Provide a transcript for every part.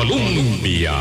Colombia.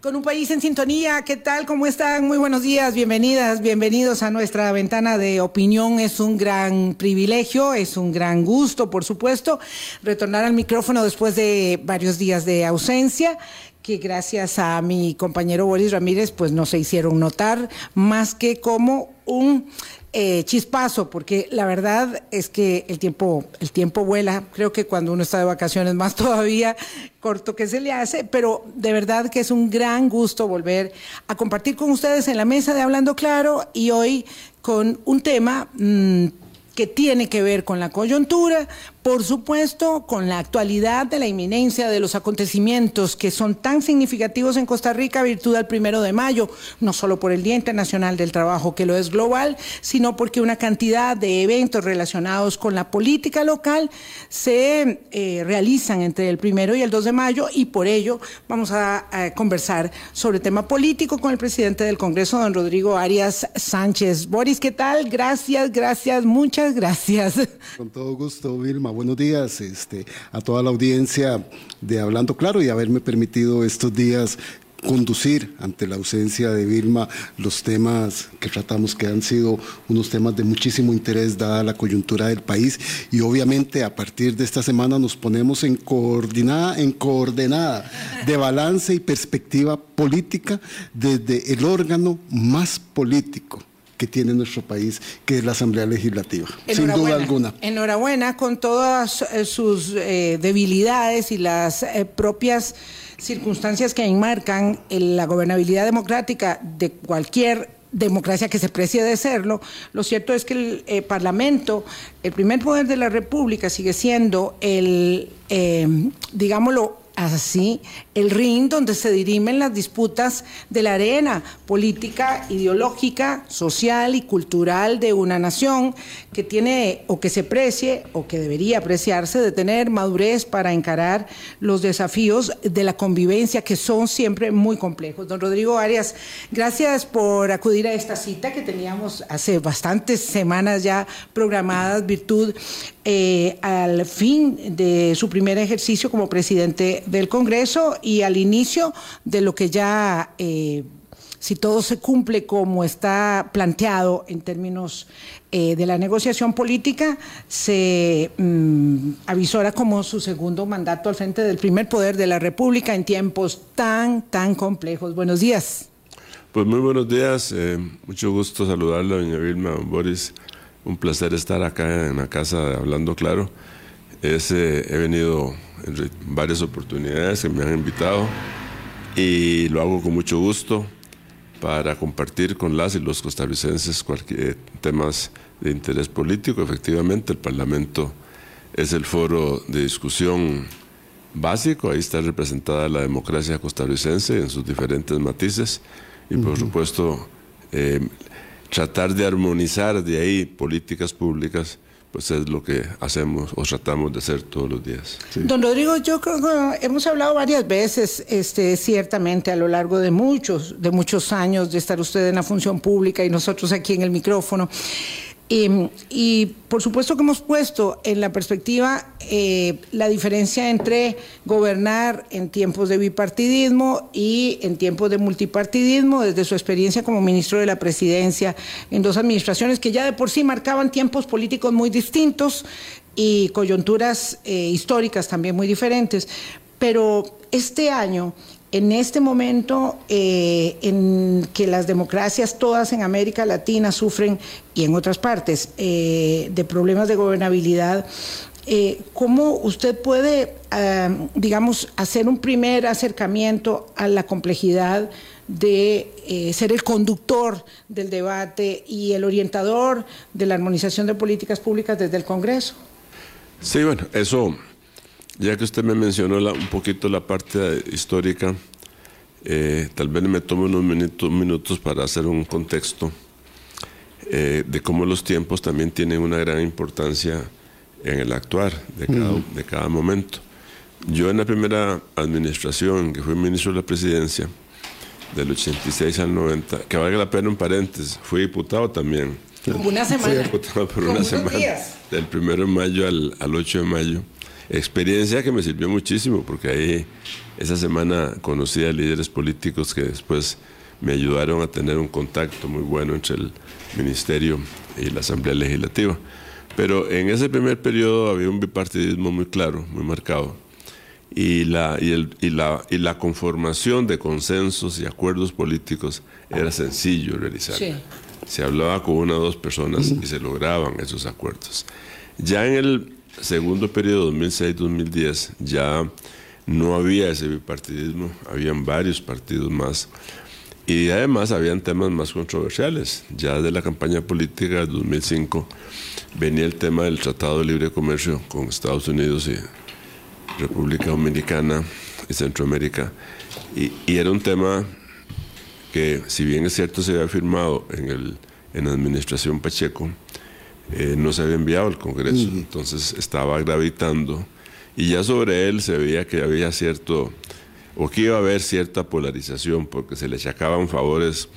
Con un país en sintonía, ¿qué tal? ¿Cómo están? Muy buenos días, bienvenidas, bienvenidos a nuestra ventana de opinión. Es un gran privilegio, es un gran gusto, por supuesto, retornar al micrófono después de varios días de ausencia que gracias a mi compañero Boris Ramírez, pues no se hicieron notar más que como un eh, chispazo, porque la verdad es que el tiempo, el tiempo vuela. Creo que cuando uno está de vacaciones más todavía corto que se le hace, pero de verdad que es un gran gusto volver a compartir con ustedes en la mesa de Hablando Claro y hoy con un tema mm, que tiene que ver con la coyuntura, por supuesto, con la actualidad de la inminencia de los acontecimientos que son tan significativos en Costa Rica virtud del primero de mayo, no solo por el Día Internacional del Trabajo, que lo es global, sino porque una cantidad de eventos relacionados con la política local se eh, realizan entre el primero y el 2 de mayo y por ello vamos a, a conversar sobre tema político con el presidente del Congreso, don Rodrigo Arias Sánchez. Boris, ¿qué tal? Gracias, gracias, muchas gracias. Con todo gusto, Vilma buenos días este, a toda la audiencia de Hablando Claro y haberme permitido estos días conducir ante la ausencia de Vilma los temas que tratamos que han sido unos temas de muchísimo interés dada la coyuntura del país. Y obviamente a partir de esta semana nos ponemos en coordinada en coordenada de balance y perspectiva política desde el órgano más político que tiene nuestro país, que es la Asamblea Legislativa, sin duda alguna. Enhorabuena con todas eh, sus eh, debilidades y las eh, propias circunstancias que enmarcan la gobernabilidad democrática de cualquier democracia que se precie de serlo, lo cierto es que el Parlamento, el primer poder de la República, sigue siendo el, digámoslo, así el ring donde se dirimen las disputas de la arena política, ideológica, social y cultural de una nación que tiene o que se precie o que debería apreciarse de tener madurez para encarar los desafíos de la convivencia que son siempre muy complejos. Don Rodrigo Arias, gracias por acudir a esta cita que teníamos hace bastantes semanas ya programadas, virtud eh, al fin de su primer ejercicio como presidente del Congreso y al inicio de lo que ya, eh, si todo se cumple como está planteado en términos eh, de la negociación política, se mm, avisora como su segundo mandato al frente del primer poder de la República en tiempos tan, tan complejos. Buenos días. Pues muy buenos días, mucho gusto saludarla, doña Vilma, Boris un placer estar acá en la casa Hablando Claro. he venido en varias oportunidades que me han invitado y lo hago con mucho gusto para compartir con las y los costarricenses cualquier temas de interés político. Efectivamente, el Parlamento es el foro de discusión básico, ahí está representada la democracia costarricense en sus diferentes matices y por supuesto eh, tratar de armonizar de ahí políticas públicas, pues es lo que hacemos o tratamos de hacer todos los días. Don Rodrigo, yo creo que hemos hablado varias veces, este, ciertamente a lo largo de muchos, de muchos años de estar usted en la función pública y nosotros aquí en el micrófono. Y, por supuesto que hemos puesto en la perspectiva eh, la diferencia entre gobernar en tiempos de bipartidismo y en tiempos de multipartidismo, desde su experiencia como ministro de la presidencia en dos administraciones que ya de por sí marcaban tiempos políticos muy distintos y coyunturas eh, históricas también muy diferentes. Pero este año en este momento eh, en que las democracias todas en América Latina sufren y en otras partes eh, de problemas de gobernabilidad, eh, ¿cómo usted puede, digamos, hacer un primer acercamiento a la complejidad de ser el conductor del debate y el orientador de la armonización de políticas públicas desde el Congreso? Sí, bueno, eso ya que usted me mencionó un poquito la parte histórica, eh, tal vez me tome unos minutos, minutos para hacer un contexto eh, de cómo los tiempos también tienen una gran importancia en el actuar de cada, de cada momento. Yo en la primera administración, que fui ministro de la presidencia, del 86 al 90, que valga la pena un paréntesis, fui diputado también. Una semana. Fui diputado por una semana. Del 1 de mayo al, al 8 de mayo experiencia que me sirvió muchísimo porque ahí esa semana conocí a líderes políticos que después me ayudaron a tener un contacto muy bueno entre el ministerio y la Asamblea Legislativa. Pero en ese primer periodo había un bipartidismo muy claro, muy marcado. Y la, y, el, y, la, y la conformación de consensos y acuerdos políticos era sencillo realizar. Se hablaba con una o dos personas y se lograban esos acuerdos. Ya en el segundo periodo, 2006-2010, ya no había ese bipartidismo, habían varios partidos más. Y además habían temas más controversiales. Ya de la campaña política de 2005 venía el tema del Tratado de Libre Comercio con Estados Unidos y República Dominicana y Centroamérica. Y, era un tema que, si bien es cierto, se había firmado en, el, en la administración Pacheco, eh, no se había enviado al Congreso. Entonces estaba gravitando. Y ya sobre él se veía que había cierto, o que iba a haber cierta polarización, porque se le achacaban favores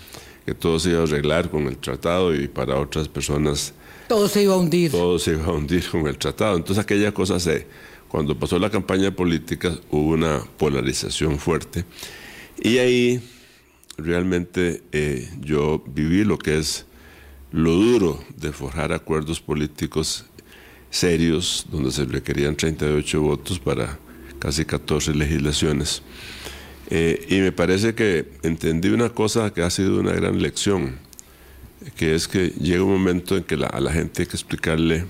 que todo se iba a arreglar con el tratado y para otras personas todo se iba a hundir. Todo se iba a hundir con el tratado. Entonces aquella cosa se, cuando pasó la campaña política hubo una polarización fuerte. Y ahí realmente eh, yo viví lo que es lo duro de forjar acuerdos políticos serios, donde se requerían 38 votos para casi 14 legislaciones. Eh, y me parece que entendí una cosa que ha sido una gran lección que es que llega un momento en que a la gente hay que explicarle,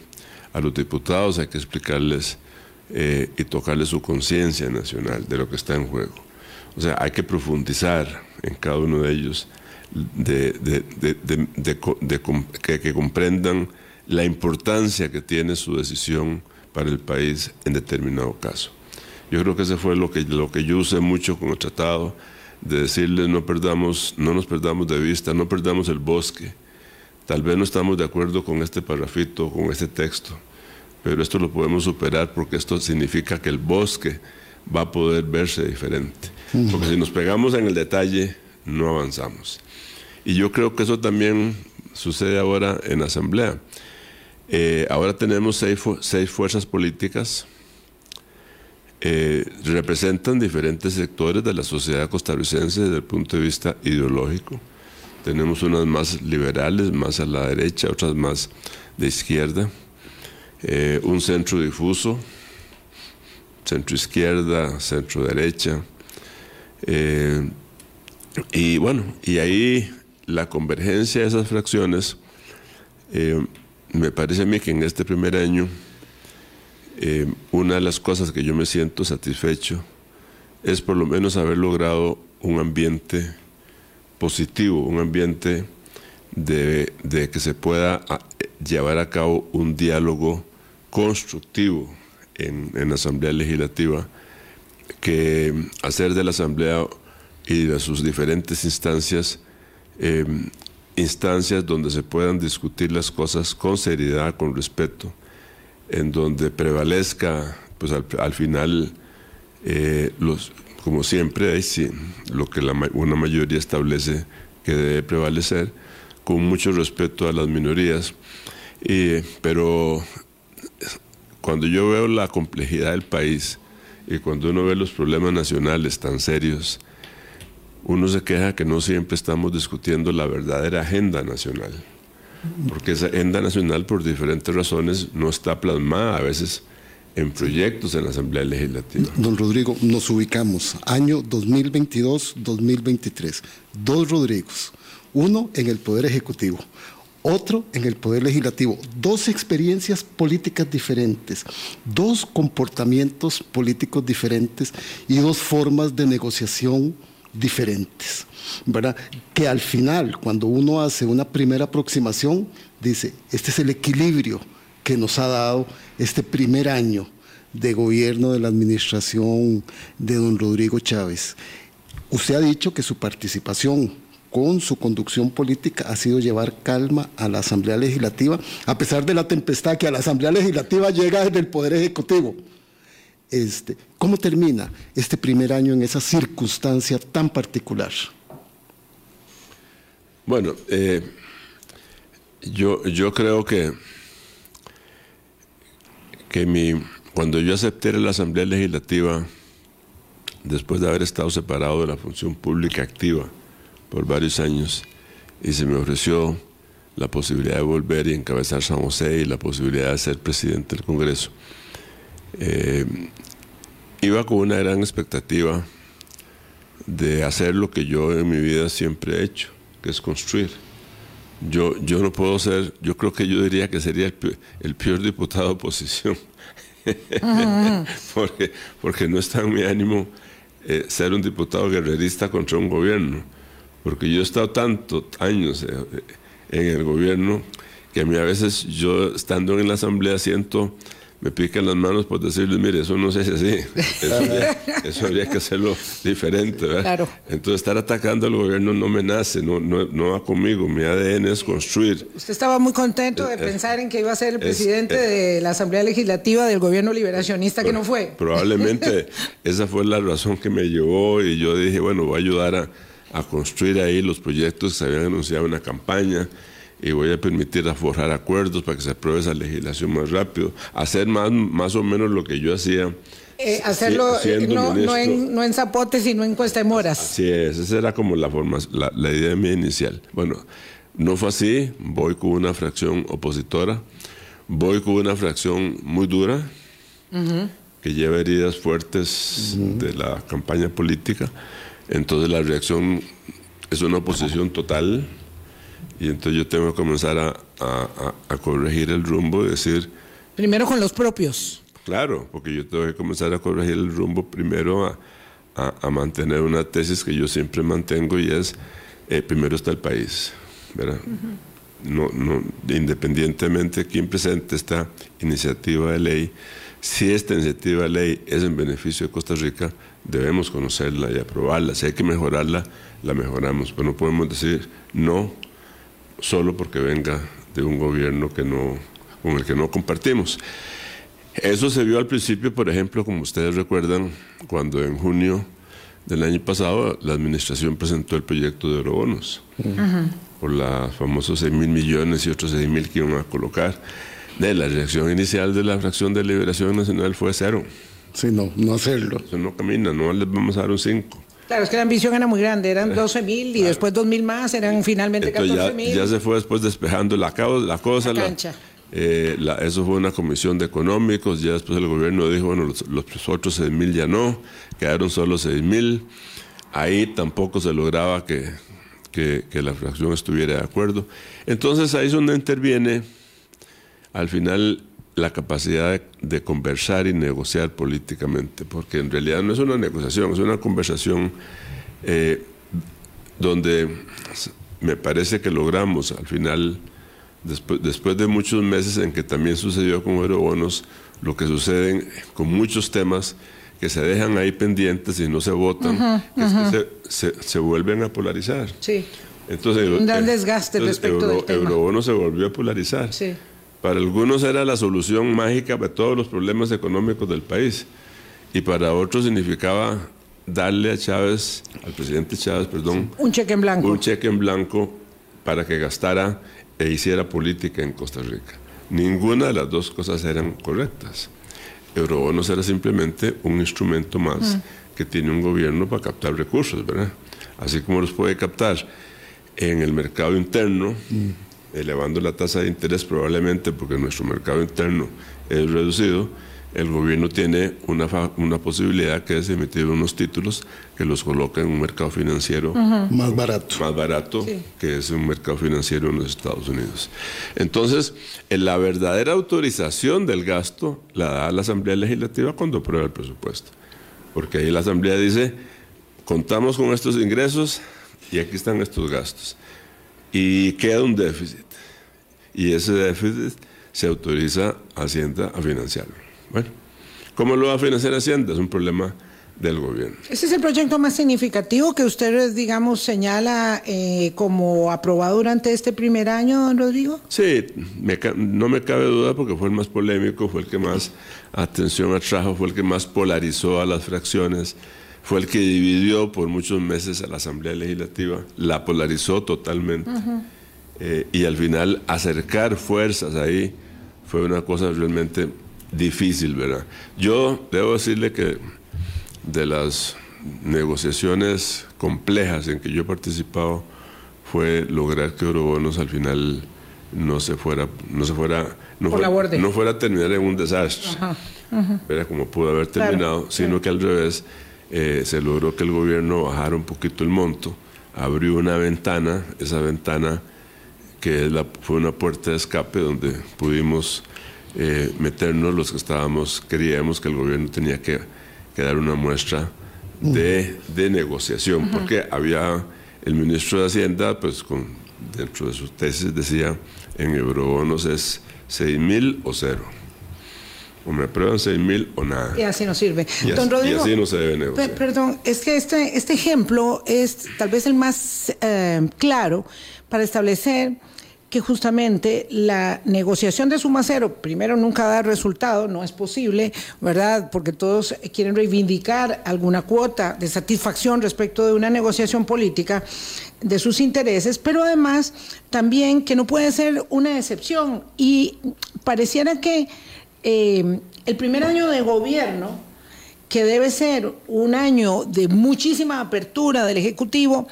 a los diputados hay que explicarles eh, y tocarle su conciencia nacional de lo que está en juego. O sea, hay que profundizar en cada uno de ellos, de, que, que comprendan la importancia que tiene su decisión para el país en determinado caso. Yo creo que ese fue lo que, lo que yo usé mucho con el tratado, de decirles no perdamos, no nos perdamos de vista, no perdamos el bosque, Tal vez no estamos de acuerdo con este parrafito, con este texto, pero esto lo podemos superar porque esto significa que el bosque va a poder verse diferente. Porque si nos pegamos en el detalle, no avanzamos. Y yo creo que eso también sucede ahora en la Asamblea. Eh, ahora tenemos seis, fuerzas políticas, eh, representan diferentes sectores de la sociedad costarricense desde el punto de vista ideológico tenemos unas más liberales, más a la derecha, otras más de izquierda. Eh, un centro difuso, centro izquierda, centro derecha. Y bueno, y ahí la convergencia de esas fracciones, eh, me parece a mí que en este primer año, una de las cosas que yo me siento satisfecho es por lo menos haber logrado un ambiente positivo, un ambiente de, que se pueda ah, llevar a cabo un diálogo constructivo en, la Asamblea Legislativa, que hacer de la Asamblea y de sus diferentes instancias em, instancias donde se puedan discutir las cosas con seriedad, con respeto, en donde prevalezca, pues al, final, eh, los, como siempre, sí, lo que una mayoría establece que debe prevalecer, con mucho respeto a las minorías. pero cuando yo veo la complejidad del país y cuando uno ve los problemas nacionales tan serios, uno se queja que no siempre estamos discutiendo la verdadera agenda nacional. Porque esa agenda nacional, por diferentes razones, no está plasmada a veces en proyectos en la Asamblea Legislativa. Don Rodrigo, nos ubicamos año 2022-2023. Dos Rodrigos, uno en el Poder Ejecutivo, otro en el Poder Legislativo. Dos experiencias políticas diferentes, dos comportamientos políticos diferentes y dos formas de negociación diferentes. ¿verdad? Que al final, cuando uno hace una primera aproximación, dice, este es el equilibrio que nos ha dado este primer año de gobierno de la administración de don Rodrigo Chávez. Usted ha dicho que su participación con su conducción política ha sido llevar calma a la Asamblea Legislativa, a pesar de la tempestad que a la Asamblea Legislativa llega desde el Poder Ejecutivo. Este, ¿Cómo termina este primer año en esa circunstancia tan particular? Bueno, eh, yo, yo creo que que mi cuando yo acepté la Asamblea Legislativa, después de haber estado separado de la función pública activa por varios años, y se me ofreció la posibilidad de volver y encabezar San José y la posibilidad de ser presidente del Congreso, eh, iba con una gran expectativa de hacer lo que yo en mi vida siempre he hecho, que es construir. Yo, yo no puedo ser, yo creo que yo diría que sería el peor, diputado de oposición, porque, porque no está en mi ánimo eh, ser un diputado guerrerista contra un gobierno, porque yo he estado tantos años eh, en el gobierno que a mí a veces yo estando en la asamblea siento me pican las manos por decirles, mire, eso no se hace así, eso habría, que hacerlo diferente. ¿verdad? Entonces estar atacando al gobierno no me nace, no, no, va conmigo, mi ADN es construir. Usted estaba muy contento de pensar en que iba a ser el presidente de la Asamblea Legislativa del gobierno liberacionista que no fue. Probablemente esa fue la razón que me llevó y yo dije, bueno, voy a ayudar a, a construir ahí los proyectos que se habían anunciado en la campaña y voy a permitir forjar acuerdos para que se apruebe esa legislación más rápido, hacer más, más o menos lo que yo hacía. Eh, hacerlo eh, no, no, en, no en zapote, sino en cuesta de moras. Sí, esa era como la, forma, la, la idea mía inicial. Bueno, no fue así, voy con una fracción opositora, voy con una fracción muy dura, que lleva heridas fuertes de la campaña política, entonces la reacción es una oposición total y entonces yo tengo que comenzar a, a, corregir el rumbo y decir... Primero con los propios. Claro, porque yo tengo que comenzar a corregir el rumbo primero a, a mantener una tesis que yo siempre mantengo y es, eh, primero está el país, ¿verdad? no, no, independientemente de quién presente esta iniciativa de ley, si esta iniciativa de ley es en beneficio de Costa Rica, debemos conocerla y aprobarla. Si hay que mejorarla, la mejoramos, pero no podemos decir no solo porque venga de un gobierno que no, con el que no compartimos. Eso se vio al principio, por ejemplo, como ustedes recuerdan, cuando en junio del año pasado la administración presentó el proyecto de eurobonos por los famosos 6 mil millones y otros 6 mil que iban a colocar. De la reacción inicial de la fracción de Liberación Nacional fue cero. Sí, no, no hacerlo. Eso no camina, no les vamos a dar un 5. Claro, es que la ambición era muy grande, eran 12 mil y después 2 mil más, eran finalmente 14 mil. Ya, se fue después despejando la, la cosa. La cancha. Eh, eso fue una comisión de económicos, ya después el gobierno dijo, bueno, los, los otros 6 mil ya no, quedaron solo 6 mil. Ahí tampoco se lograba que, que, que, la fracción estuviera de acuerdo. Entonces ahí es donde interviene al final la capacidad de, conversar y negociar políticamente, porque en realidad no es una negociación, es una conversación eh, donde me parece que logramos al final, después, después de muchos meses en que también sucedió con Eurobonos, lo que sucede con muchos temas que se dejan ahí pendientes y no se votan, es que se, se, vuelven a polarizar. Sí. Entonces, un gran desgaste respecto del tema. Eurobono se volvió a polarizar. Sí. Para algunos era la solución mágica para todos los problemas económicos del país y para otros significaba darle a Chávez, al presidente Chávez, perdón, un cheque en blanco. Un cheque en blanco para que gastara e hiciera política en Costa Rica. Ninguna de las dos cosas eran correctas. Eurobonos era simplemente un instrumento más que tiene un gobierno para captar recursos, ¿verdad? Así como los puede captar en el mercado interno, elevando la tasa de interés probablemente porque nuestro mercado interno es reducido, el gobierno tiene una, una posibilidad que es emitir unos títulos que los coloca en un mercado financiero más barato. Más barato, que es un mercado financiero en los Estados Unidos. Entonces, en la verdadera autorización del gasto la da la Asamblea Legislativa cuando aprueba el presupuesto. Porque ahí la Asamblea dice, contamos con estos ingresos y aquí están estos gastos. Y queda un déficit y ese déficit se autoriza a Hacienda a financiarlo. Bueno, ¿cómo lo va a financiar Hacienda? Es un problema del gobierno. ¿Ese es el proyecto más significativo que usted, digamos, señala eh, como aprobado durante este primer año, don Rodrigo? Sí, no me cabe duda porque fue el más polémico, fue el que más atención atrajo, fue el que más polarizó a las fracciones, fue el que dividió por muchos meses a la Asamblea Legislativa, la polarizó totalmente. Eh, y al final acercar fuerzas ahí fue una cosa realmente difícil, ¿verdad? Yo debo decirle que de las negociaciones complejas en que yo he participado fue lograr que Eurobonos al final no se fuera, no se fuera, no, fuera, no fuera a terminar en un desastre, como pudo haber terminado, sino que al revés eh, se logró que el gobierno bajara un poquito el monto, abrió una ventana, esa ventana que la, fue una puerta de escape donde pudimos eh, meternos los que estábamos, creíamos que el gobierno tenía que, dar una muestra de, negociación, porque había el ministro de Hacienda, pues con, dentro de sus tesis decía, en eurobonos es 6 mil o cero. O me aprueban 6 mil o nada. Y así no sirve. Y, Don Rodrigo, así no se debe negociar. perdón, es que este, este ejemplo es tal vez el más eh, claro para establecer que justamente la negociación de suma cero, primero nunca da resultado, no es posible, ¿verdad? Porque todos quieren reivindicar alguna cuota de satisfacción respecto de una negociación política de sus intereses, pero además también que no puede ser una excepción. Y pareciera que eh, el primer año de gobierno, que debe ser un año de muchísima apertura del Ejecutivo,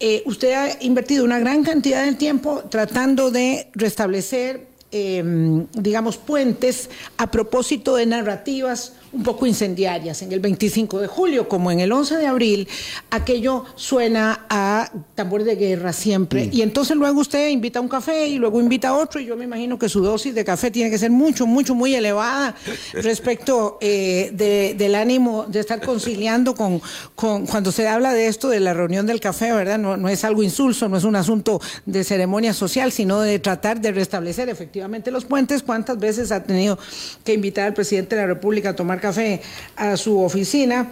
eh, usted ha invertido una gran cantidad de tiempo tratando de restablecer, em, digamos, puentes a propósito de narrativas un poco incendiarias. En el 25 de julio, como en el 11 de abril, aquello suena a tambor de guerra siempre. Y entonces luego usted invita a un café y luego invita a otro, y yo me imagino que su dosis de café tiene que ser mucho, mucho, muy elevada respecto eh, del ánimo de estar conciliando con, con, cuando se habla de esto, de la reunión del café, ¿verdad? No, no es algo insulso, no es un asunto de ceremonia social, sino de tratar de restablecer efectivamente los puentes. ¿Cuántas veces ha tenido que invitar al presidente de la República a tomar café a su oficina.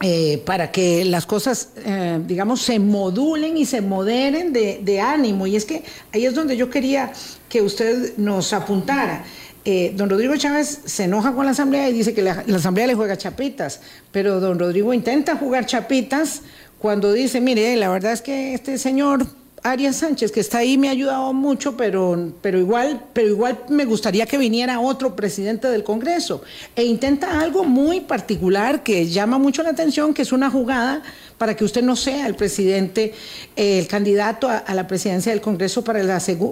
Eh, para que las cosas, eh, digamos, se modulen y se moderen de, ánimo. Y es que ahí es donde yo quería que usted nos apuntara. Eh, don Rodrigo Chávez se enoja con la Asamblea y dice que la, la, Asamblea le juega chapitas, pero don Rodrigo intenta jugar chapitas cuando dice, mire, la verdad es que este señor Arias Sánchez, que está ahí, me ha ayudado mucho, pero, pero, igual, pero igual me gustaría que viniera otro presidente del Congreso. E intenta algo muy particular que llama mucho la atención, que es una jugada para que usted no sea el presidente, eh, el candidato a, la presidencia del Congreso para,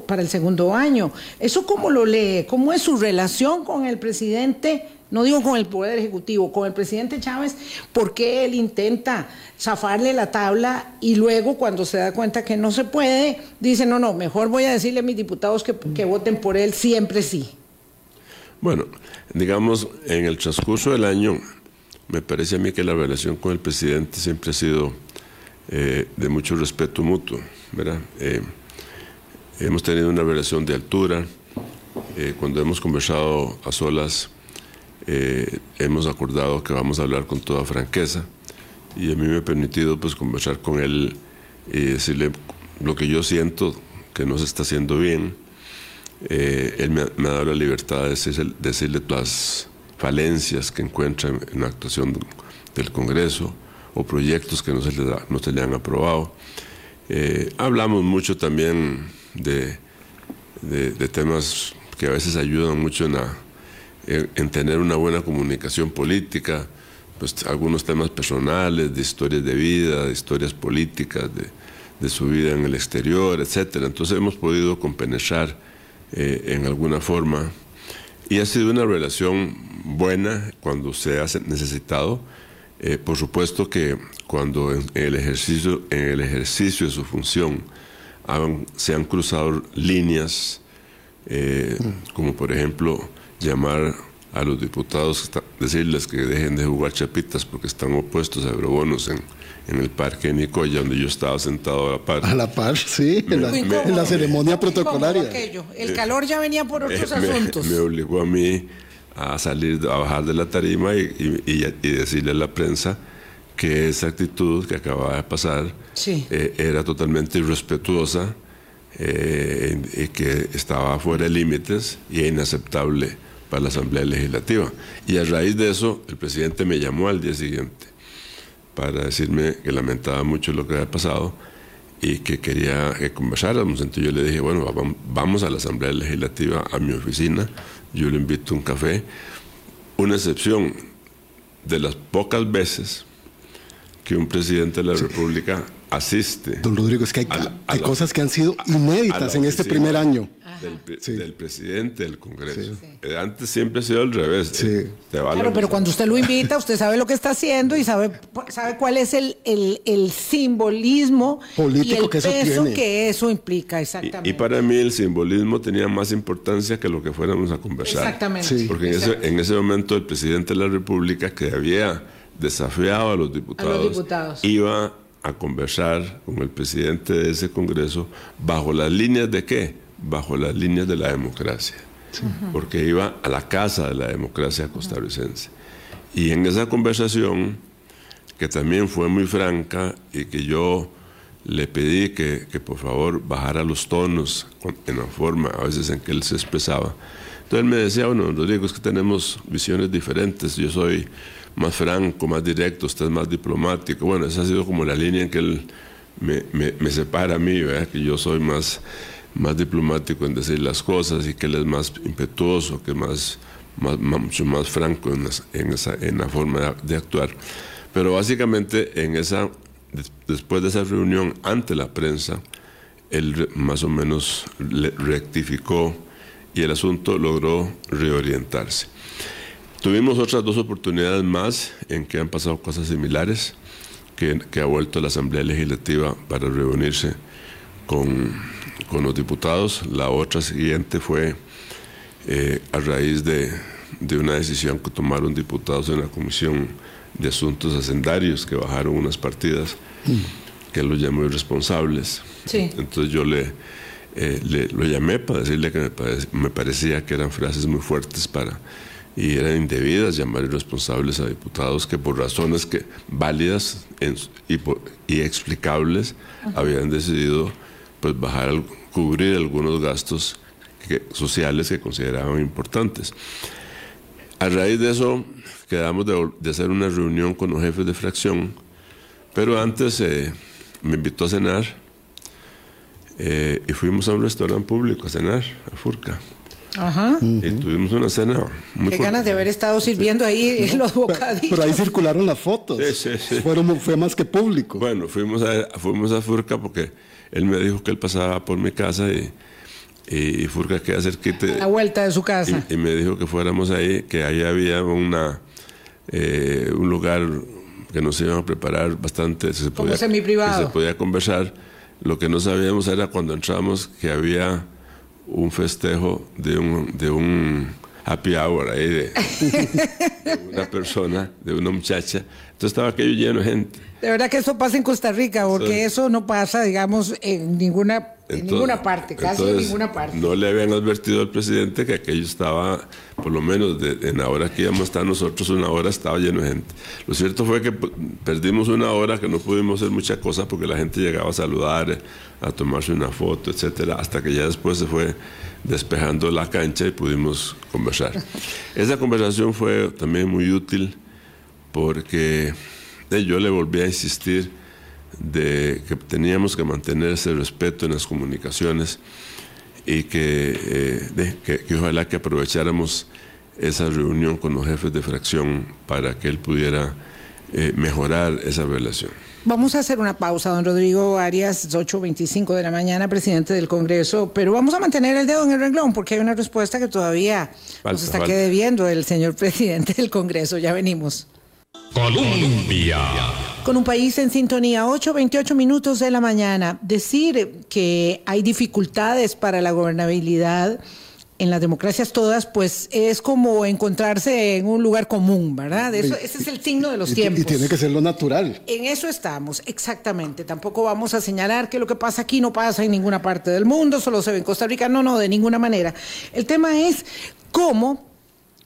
para el segundo año. ¿Eso cómo lo lee? ¿Cómo es su relación con el presidente? No digo con el Poder Ejecutivo, con el presidente Chávez, porque él intenta zafarle la tabla y luego cuando se da cuenta que no se puede, dice, no, no, mejor voy a decirle a mis diputados que, voten por él siempre sí. Bueno, digamos, en el transcurso del año, me parece a mí que la relación con el presidente siempre ha sido eh, de mucho respeto mutuo, ¿verdad? Eh, hemos tenido una relación de altura, eh, cuando hemos conversado a solas, eh, hemos acordado que vamos a hablar con toda franqueza y a mí me ha permitido pues conversar con él y decirle lo que yo siento que no se está haciendo bien. Eh, él me ha, dado la libertad de, decirle las falencias que encuentra en, la actuación del Congreso o proyectos que no se le, no se le han aprobado. Eh, hablamos mucho también de, de temas que a veces ayudan mucho en la en, tener una buena comunicación política, pues algunos temas personales, de historias de vida, de historias políticas, de, de su vida en el exterior, etcétera. Entonces hemos podido compenetrar eh, en alguna forma y ha sido una relación buena cuando se ha necesitado. Eh, por supuesto que cuando en el ejercicio, en el ejercicio de su función se han cruzado líneas, eh, como por ejemplo llamar a los diputados, decirles que dejen de jugar chapitas porque están opuestos a eurobonos en, en el parque de Nicoya, donde yo estaba sentado a la par. A la par, sí, en, la, ceremonia protocolaria. El calor ya venía por otros asuntos. Me, obligó a mí a salir, a bajar de la tarima y, y, decirle a la prensa que esa actitud que acababa de pasar eh, era totalmente irrespetuosa eh, y que estaba fuera de límites y inaceptable para la Asamblea Legislativa. Y a raíz de eso, el presidente me llamó al día siguiente para decirme que lamentaba mucho lo que había pasado y que quería que conversáramos. Entonces yo le dije, bueno, vamos a la Asamblea Legislativa, a mi oficina, yo le invito a un café una excepción de las pocas veces que un presidente de la República asiste. Don Rodrigo, es que hay, cosas que han sido inéditas en este primer año. Del, presidente del Congreso. Eh, antes siempre ha sido al revés. Eh, claro, pero cuando usted lo invita, usted sabe lo que está haciendo y sabe, sabe cuál es el, el, simbolismo político y el que eso peso que eso implica, exactamente. Y, para mí el simbolismo tenía más importancia que lo que fuéramos a conversar. Exactamente. Porque en ese, en ese momento el presidente de la República, que había desafiado a los diputados, iba a conversar con el presidente de ese Congreso bajo las líneas de qué? Bajo las líneas de la democracia. Porque iba a la casa de la democracia costarricense. Y en esa conversación, que también fue muy franca y que yo le pedí que, que por favor bajara los tonos en la forma a veces en que él se expresaba. Entonces él me decía, bueno, Rodrigo, es que tenemos visiones diferentes. Yo soy más franco, más directo, usted es más diplomático. Bueno, esa ha sido como la línea en que él me, separa a mí, que yo soy más, más diplomático en decir las cosas y que él es más impetuoso, que más, mucho más franco en, esa, en la forma de actuar. Pero básicamente en esa, después de esa reunión ante la prensa, él más o menos rectificó y el asunto logró reorientarse. Tuvimos otras dos oportunidades más en que han pasado cosas similares, que, ha vuelto la Asamblea Legislativa para reunirse con, los diputados. La otra siguiente fue eh, a raíz de, una decisión que tomaron diputados en la Comisión de Asuntos Hacendarios, que bajaron unas partidas que los llamó irresponsables. Entonces yo le, eh, le, lo llamé para decirle que me parecía que eran frases muy fuertes para y eran indebidas llamar irresponsables a diputados que por razones que válidas y, explicables habían decidido pues bajar cubrir algunos gastos sociales que consideraban importantes. A raíz de eso quedamos de, hacer una reunión con los jefes de fracción, pero antes eh, me invitó a cenar eh, y fuimos a un restaurante público a cenar, a Furca. Ajá. Y tuvimos una cena muy Qué ganas de haber estado sirviendo ahí los bocadillos. Pero, ahí circularon las fotos. Sí, sí, sí. Fueron, fue más que público. Bueno, fuimos a, fuimos a Furca porque él me dijo que él pasaba por mi casa y, y, Furca queda cerquita. A la vuelta de su casa. Y, me dijo que fuéramos ahí, que ahí había una, eh, un lugar que nos iban a preparar bastante. Se Como semi privado. se podía conversar. Lo que no sabíamos era cuando entramos que había un festejo de un, de un happy hour ahí de, una persona, de una muchacha. Entonces estaba aquello lleno de gente. De verdad que eso pasa en Costa Rica, porque eso no pasa, digamos, en ninguna, en ninguna parte, casi en ninguna parte. No le habían advertido al presidente que aquello estaba, por lo menos en la hora que íbamos a estar nosotros, una hora estaba lleno de gente. Lo cierto fue que perdimos una hora que no pudimos hacer muchas cosas porque la gente llegaba a saludar, a tomarse una foto, etcétera, hasta que ya después se fue despejando la cancha y pudimos conversar. Esa conversación fue también muy útil porque yo le volví a insistir de que teníamos que mantener ese respeto en las comunicaciones y que, eh, que, ojalá que aprovecháramos esa reunión con los jefes de fracción para que él pudiera eh, mejorar esa relación. Vamos a hacer una pausa, don Rodrigo Arias, 8.25 de la mañana, presidente del Congreso, pero vamos a mantener el dedo en el renglón porque hay una respuesta que todavía nos está debiendo el señor presidente del Congreso. Ya venimos. Colombia. Con un país en sintonía, 8.28 minutos de la mañana. Decir que hay dificultades para la gobernabilidad en las democracias todas, pues es como encontrarse en un lugar común, ¿verdad? ese es el signo de los tiempos. Y tiene que ser lo natural. En eso estamos, exactamente. Tampoco vamos a señalar que lo que pasa aquí no pasa en ninguna parte del mundo, solo se ve en Costa Rica. No, no, de ninguna manera. El tema es cómo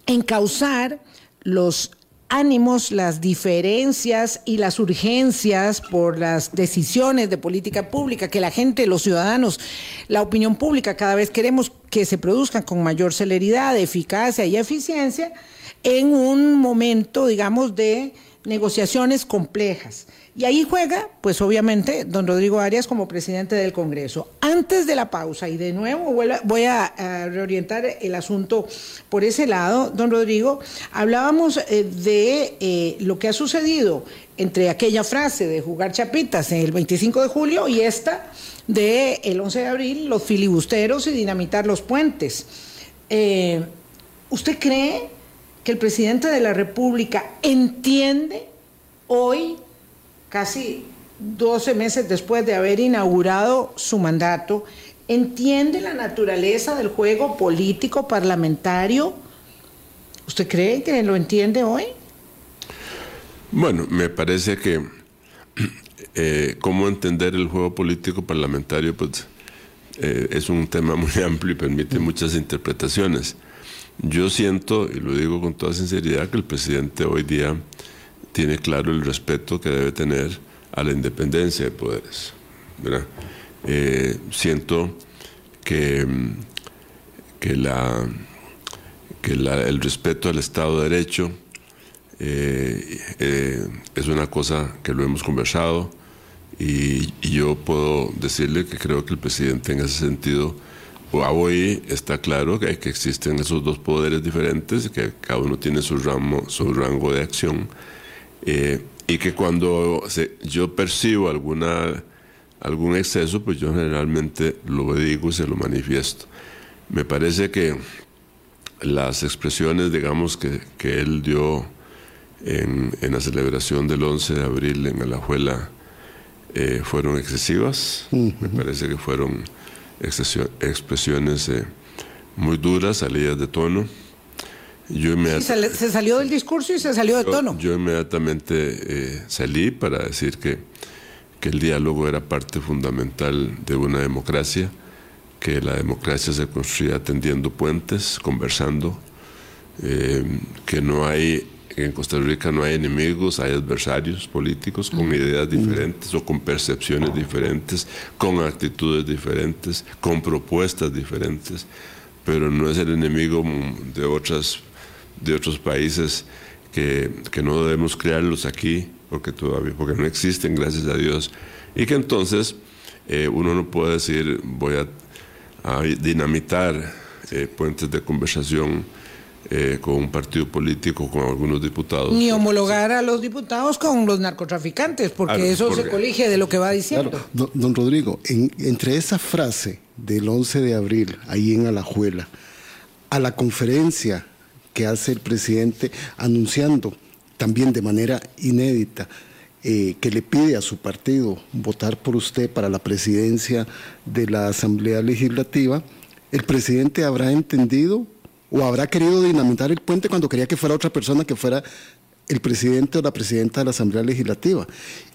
encauzar los ánimos, las diferencias y las urgencias por las decisiones de política pública que la gente, los ciudadanos, la opinión pública cada vez queremos que se produzcan con mayor celeridad, eficacia y eficiencia en un momento, digamos, de negociaciones complejas Y ahí juega, pues obviamente, don Rodrigo Arias como presidente del Congreso. Antes de la pausa, y de nuevo voy a, reorientar el asunto por ese lado, don Rodrigo, hablábamos eh, de eh, lo que ha sucedido entre aquella frase de jugar chapitas el 25 de julio y esta del el 11 de abril, los filibusteros y dinamitar los puentes. Eh, ¿Usted cree que el presidente de la República entiende hoy casi 12 meses después de haber inaugurado su mandato, entiende la naturaleza del juego político parlamentario. ¿Usted cree que lo entiende hoy? Bueno, me parece que eh, cómo entender el juego político parlamentario pues, eh, es un tema muy amplio y permite muchas interpretaciones. Yo siento, y lo digo con toda sinceridad, que el presidente hoy día tiene claro el respeto que debe tener a la independencia de poderes. Eh, siento que, que, la, que el respeto al Estado de Derecho eh, eh, es una cosa que lo hemos conversado y, yo puedo decirle que creo que el presidente en ese sentido hoy está claro que, que existen esos dos poderes diferentes, que cada uno tiene su, ramo, su rango de acción eh, y que cuando yo percibo alguna, algún exceso, pues yo generalmente lo digo y se lo manifiesto. Me parece que las expresiones, digamos, que, que él dio en, en, la celebración del 11 de abril en Alajuela eh, fueron excesivas. Me parece que fueron expresiones eh, muy duras, salidas de tono se, salió del discurso y se salió de tono. Yo inmediatamente eh, salí para decir que, que el diálogo era parte fundamental de una democracia, que la democracia se construía tendiendo puentes, conversando, eh, que no hay en Costa Rica no hay enemigos, hay adversarios políticos con ideas diferentes o con percepciones diferentes, con actitudes diferentes, con propuestas diferentes, pero no es el enemigo de otras de otros países que, que, no debemos crearlos aquí porque todavía porque no existen gracias a Dios y que entonces eh, uno no puede decir voy a, dinamitar eh, puentes de conversación eh, con un partido político, con algunos diputados. Ni homologar a los diputados con los narcotraficantes, porque eso se colige de lo que va diciendo. Don, Rodrigo, entre esa frase del 11 de abril, ahí en Alajuela, a la conferencia que hace el presidente anunciando también de manera inédita eh, que le pide a su partido votar por usted para la presidencia de la Asamblea Legislativa, el presidente habrá entendido o habrá querido dinamitar el puente cuando quería que fuera otra persona que fuera el presidente o la presidenta de la Asamblea Legislativa.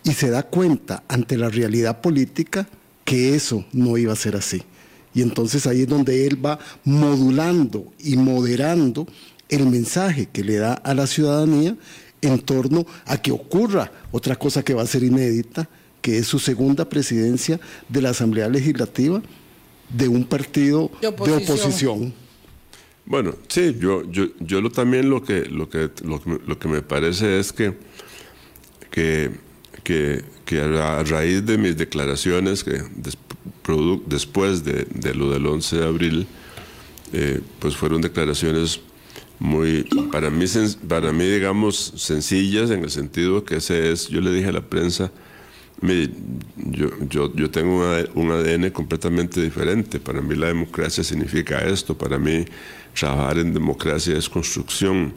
Y se da cuenta ante la realidad política que eso no iba a ser así. Y entonces ahí es donde él va modulando y moderando el mensaje que le da a la ciudadanía en torno a que ocurra otra cosa que va a ser inédita, que es su segunda presidencia de la Asamblea Legislativa de un partido de oposición. Bueno, sí, yo, yo, yo lo, también lo que, lo, que, lo, que me parece es que, que, que, a raíz de mis declaraciones, que después de, de, lo del 11 de abril, eh, pues fueron declaraciones muy, para mí, para mí, digamos, sencillas en el sentido que ese es, yo le dije a la prensa, mire, yo, yo, yo tengo un ADN completamente diferente. Para mí la democracia significa esto. Para mí trabajar en democracia es construcción.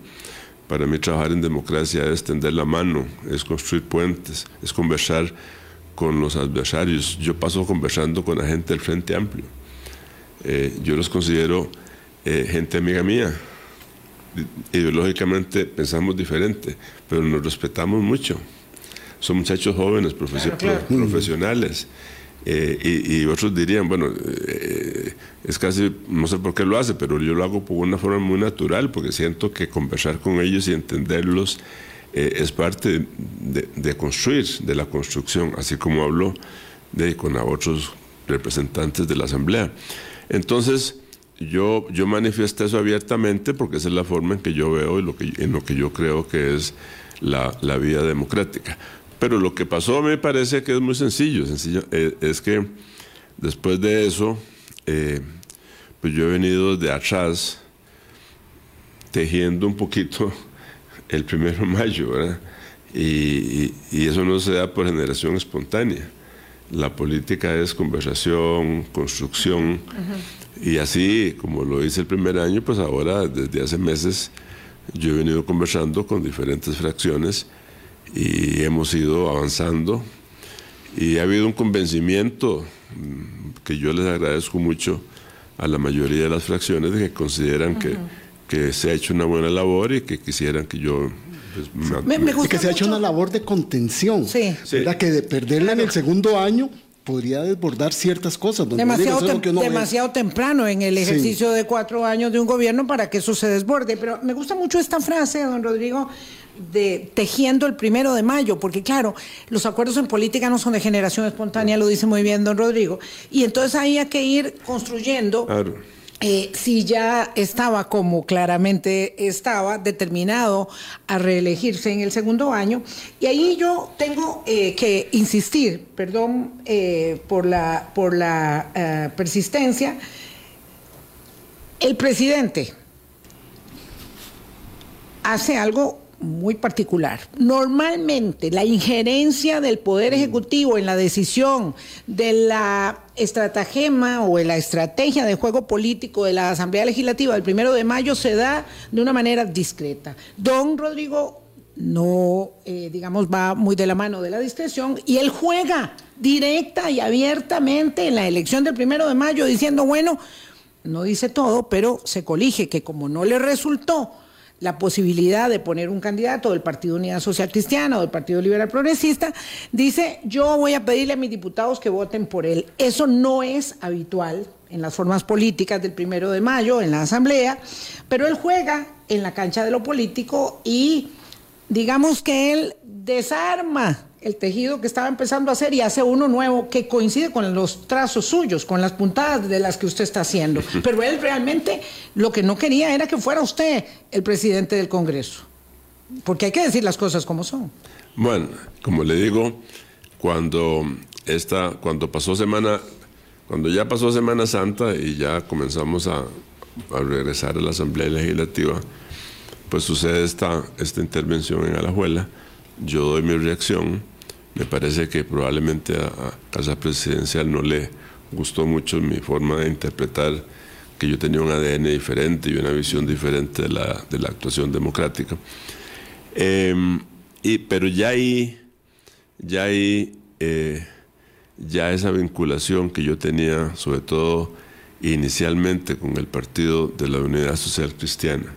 Para mí trabajar en democracia es tender la mano, es construir puentes, es conversar con los adversarios. Yo paso conversando con la gente del Frente Amplio. Eh, yo los considero eh, gente amiga mía ideológicamente pensamos diferente, pero nos respetamos mucho. Son muchachos jóvenes, profesionales. Eh, y, otros dirían, bueno, eh, es casi, no sé por qué lo hace, pero yo lo hago por una forma muy natural, porque siento que conversar con ellos y entenderlos eh, es parte de, construir, de la construcción, así como hablo de, con otros representantes de la Asamblea. Entonces, yo, yo manifiesto eso abiertamente porque esa es la forma en que yo veo y lo que, en lo que yo creo que es la, la vía democrática. Pero lo que pasó me parece que es muy sencillo. sencillo eh, es que después de eso, eh, pues yo he venido de atrás tejiendo un poquito el primero de mayo, ¿verdad? Y, eso no se da por generación espontánea. La política es conversación, construcción, y así como lo hice el primer año, pues ahora desde hace meses yo he venido conversando con diferentes fracciones y hemos ido avanzando. Y ha habido un convencimiento mm, que yo les agradezco mucho a la mayoría de las fracciones de que consideran que, que se ha hecho una buena labor y que quisieran que yo pues, me, que se ha hecho una labor de contención. Sí. Que de perderla en el segundo año podría desbordar ciertas cosas. Demasiado, demasiado temprano en el ejercicio de cuatro años de un gobierno para que eso se desborde. Pero me gusta mucho esta frase, don Rodrigo, de tejiendo el primero de mayo, porque claro, los acuerdos en política no son de generación espontánea, lo dice muy bien don Rodrigo. Y entonces ahí hay que ir construyendo. Eh, si ya estaba como claramente estaba determinado a reelegirse en el segundo año. Y ahí yo tengo eh, que insistir, perdón eh, por la, por la persistencia, el presidente hace algo muy particular. Normalmente la injerencia del Poder mm. Ejecutivo en la decisión de la estratagema o en la estrategia de juego político de la Asamblea Legislativa del primero de mayo se da de una manera discreta. Don Rodrigo no, eh, digamos, va muy de la mano de la discreción y él juega directa y abiertamente en la elección del primero de mayo diciendo, bueno, no dice todo, pero se colige que como no le resultó la posibilidad de poner un candidato del Partido Unidad Social Cristiana o del Partido Liberal Progresista, dice, yo voy a pedirle a mis diputados que voten por él. Eso no es habitual en las formas políticas del primero de mayo, en la Asamblea, pero él juega en la cancha de lo político y digamos que él desarma el tejido que estaba empezando a hacer y hace uno nuevo que coincide con los trazos suyos, con las puntadas de las que usted está haciendo. Pero él realmente lo que no quería era que fuera usted el presidente del Congreso. Porque hay que decir las cosas como son. Bueno, como le digo, cuando esta, cuando pasó semana, cuando ya pasó Semana Santa y ya comenzamos a, a regresar a la Asamblea Legislativa, pues sucede esta, esta intervención en Alajuela. Yo doy mi reacción me parece que probablemente a, Casa Presidencial no le gustó mucho mi forma de interpretar que yo tenía un ADN diferente y una visión diferente de la, de la actuación democrática. Em, y, pero ya ahí, ya ahí, eh, ya esa vinculación que yo tenía, sobre todo inicialmente con el Partido de la Unidad Social Cristiana,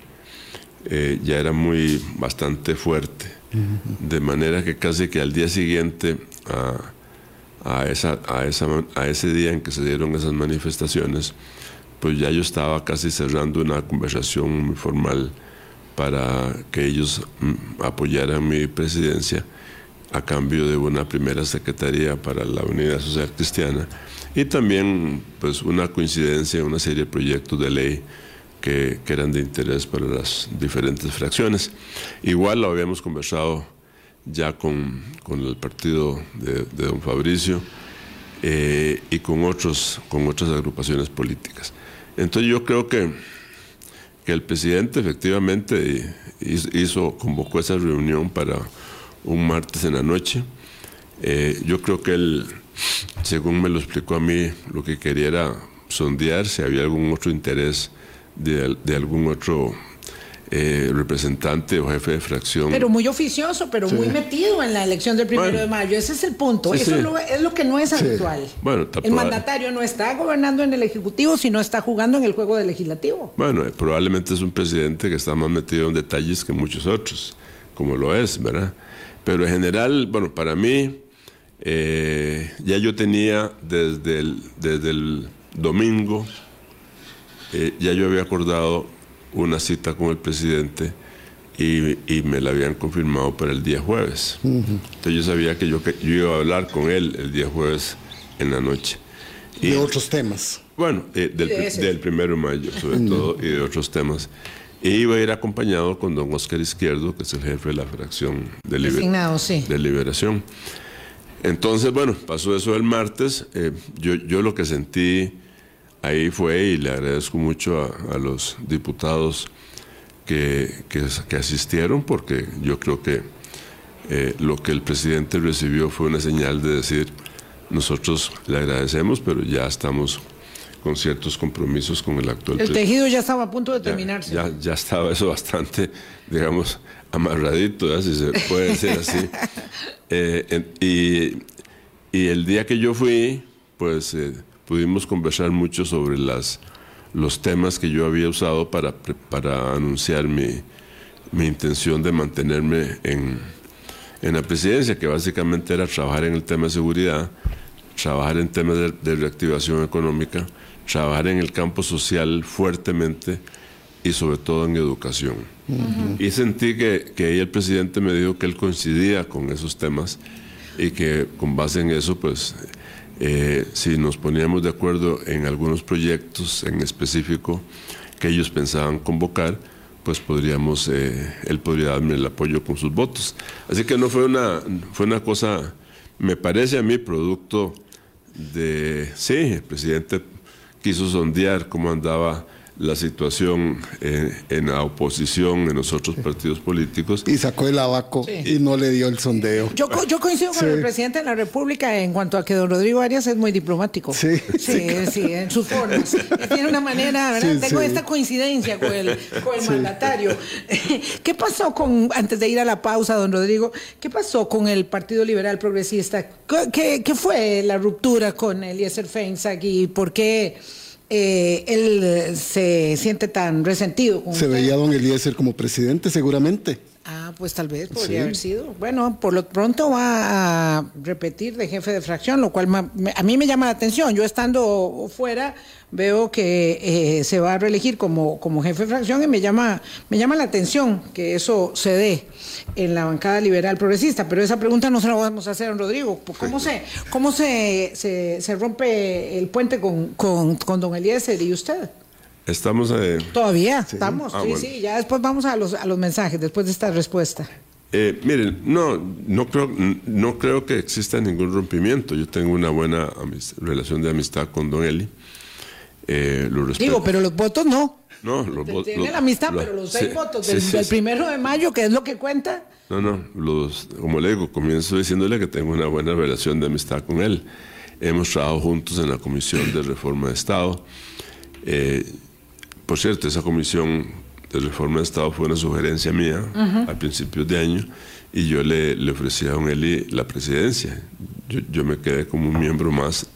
eh, ya era muy bastante fuerte. De manera que casi que al día siguiente a, esa, a, esa, a ese día en que se dieron esas manifestaciones, pues ya yo estaba casi cerrando una conversación muy formal para que ellos mm, apoyaran mi presidencia a cambio de una primera secretaría para la Unidad Social Cristiana. Y también pues una coincidencia en una serie de proyectos de ley que, eran de interés para las diferentes fracciones. Igual lo habíamos conversado ya con, el partido de, don Fabricio eh, y con, otros, con otras agrupaciones políticas. Entonces yo creo que, que el presidente efectivamente hizo, convocó esa reunión para un martes en la noche. Eh, yo creo que él, según me lo explicó a mí, lo que quería era sondear si había algún otro interés de, algún otro eh, representante o jefe de fracción. Pero muy oficioso, pero muy metido en la elección del primero de mayo. Ese es el punto. Eso Es, lo, que no es habitual. Bueno, el mandatario no está gobernando en el Ejecutivo, sino está jugando en el juego del Legislativo. Bueno, eh, probablemente es un presidente que está más metido en detalles que muchos otros, como lo es, ¿verdad? Pero en general, bueno, para mí, eh, ya yo tenía desde el, desde el domingo eh, ya yo había acordado una cita con el presidente y, me la habían confirmado para el día jueves. Entonces yo sabía que yo, yo iba a hablar con él el día jueves en la noche. Y, de otros temas. Bueno, eh, del, del, primero de mayo, sobre todo, y de otros temas. Y iba a ir acompañado con don Oscar Izquierdo, que es el jefe de la fracción de, liber- Designado, sí. de liberación. Entonces, bueno, pasó eso el martes. Eh, yo, yo lo que sentí ahí fue, y le agradezco mucho a, a los diputados que, que, que asistieron, porque yo creo que eh, lo que el presidente recibió fue una señal de decir, nosotros le agradecemos, pero ya estamos con ciertos compromisos con el actual El tejido ya estaba a punto de terminarse. Ya, ya estaba eso bastante, digamos, amarradito, ¿eh? si se puede decir así. Eh, y, y el día que yo fui, pues eh, pudimos conversar mucho sobre las, los temas que yo había usado para, para anunciar mi, mi intención de mantenerme en, en la presidencia, que básicamente era trabajar en el tema de seguridad, trabajar en temas de, de reactivación económica, trabajar en el campo social fuertemente y sobre todo en educación. Y sentí que, que ahí el presidente me dijo que él coincidía con esos temas y que con base en eso, pues, eh, si nos poníamos de acuerdo en algunos proyectos en específico que ellos pensaban convocar, pues podríamos, eh, él podría darme el apoyo con sus votos. Así que no fue una, fue una cosa, me parece a mí, producto de, sí, el presidente quiso sondear cómo andaba la situación eh, en la oposición, en los otros partidos políticos. Y sacó el abaco y no le dio el sondeo. Yo, yo coincido con el presidente de la República en cuanto a que don Rodrigo Arias es muy diplomático. Sí, sí, sí, en sus formas. Tiene una manera, ¿verdad? Sí, Tengo sí. esta coincidencia con el, con el mandatario. ¿Qué pasó con, antes de ir a la pausa, don Rodrigo, qué pasó con el Partido Liberal Progresista? ¿Qué, qué- qué fue la ruptura con Eliezer Feinsack y por qué eh, él se siente tan resentido con Se usted? veía a don Eliezer como presidente, seguramente. Ah, pues tal vez podría Sí. haber sido. Bueno, por lo pronto va a repetir de jefe de fracción, lo cual a mí me llama la atención. Yo estando fuera veo que eh, se va a reelegir como, como jefe de fracción y me llama, me llama la atención que eso se dé en la bancada liberal progresista. Pero esa pregunta no se la vamos a hacer a Rodrigo. ¿Cómo se, cómo se, se, se rompe el puente con, con, con don Eliezer y usted? Estamos, eh, Todavía estamos, Ah, sí, bueno. sí. Ya después vamos a los, a los mensajes, después de esta respuesta. eh, miren, no, no creo, no creo que exista ningún rompimiento. Yo tengo una buena relación de amistad con Don Eli. Eh, lo. Digo, pero los votos no. no, los vo- Tiene la amistad, lo- pero los sí, seis votos del, sí, del sí. primero de mayo, que es lo que cuenta. No, no, los, como le digo, comienzo diciéndole que tengo una buena relación de amistad con él. Hemos trabajado juntos en la Comisión de Reforma de Estado. Eh, por cierto, esa Comisión de Reforma de Estado fue una sugerencia mía a principios de año y yo le, le ofrecí a don Eli la presidencia. Yo, yo me quedé como un miembro más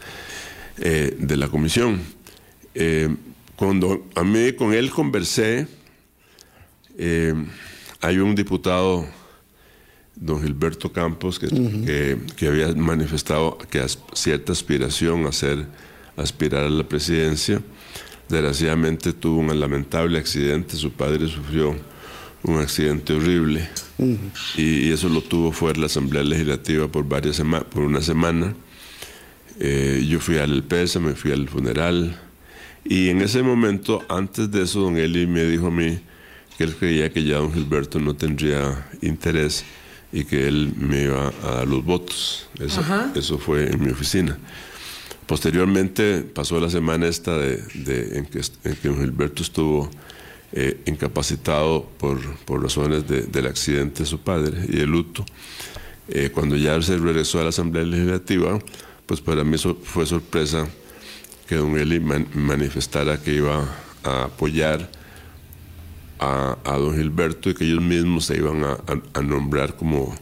eh, de la comisión. Eh, cuando a mí con él conversé, eh, hay un diputado, don Gilberto Campos, que, que- que había manifestado que as- cierta aspiración a ser, aspirar a la presidencia. Desgraciadamente tuvo un lamentable accidente, su padre sufrió un accidente horrible y, y eso lo tuvo fuera de la Asamblea Legislativa por, varias sema- por una semana. Eh, yo fui al pésame, fui al funeral y en ese momento, antes de eso, don Eli me dijo a mí que él creía que ya don Gilberto no tendría interés y que él me iba a dar los votos. Eso, eso fue en mi oficina. Posteriormente pasó la semana esta de, de- en, que, en que Gilberto estuvo eh, incapacitado por, por razones de- del accidente de su padre y el luto. Eh, cuando ya se regresó a la Asamblea Legislativa, pues para mí so- fue sorpresa que don Eli man- manifestara que iba a apoyar a, a don Gilberto y que ellos mismos se iban a, a- a nombrar como,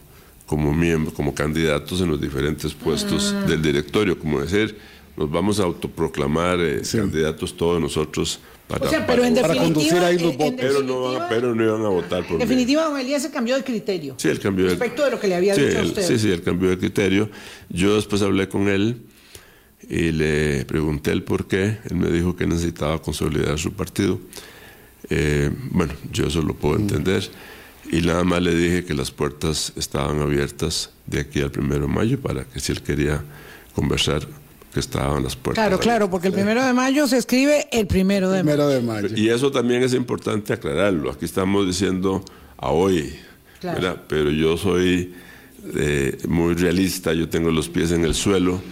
como miembros, como candidatos en los diferentes puestos del directorio, como decir, nos vamos a autoproclamar eh, Sí. candidatos todos nosotros para, O sea, pero en para- Para definitiva. conducir ahí los votos. pero no, van pero no iban a votar por En definitiva, don Elías se cambió de criterio. Sí, el cambio de- Respecto de lo que le había sí, dicho a usted. Sí, sí, el cambio de criterio. Yo después hablé con él y le pregunté el por qué. Él me dijo que necesitaba consolidar su partido. Eh, bueno, yo eso lo puedo entender. Y nada más le dije que las puertas estaban abiertas de aquí al primero de mayo para que si él quería conversar que estaban las puertas. Claro, claro, porque el primero de mayo se escribe el primero de Primero mayo. de mayo. Y eso también es importante aclararlo. Aquí estamos diciendo a hoy, Claro. ¿verdad? pero yo soy eh, muy realista, yo tengo los pies en el suelo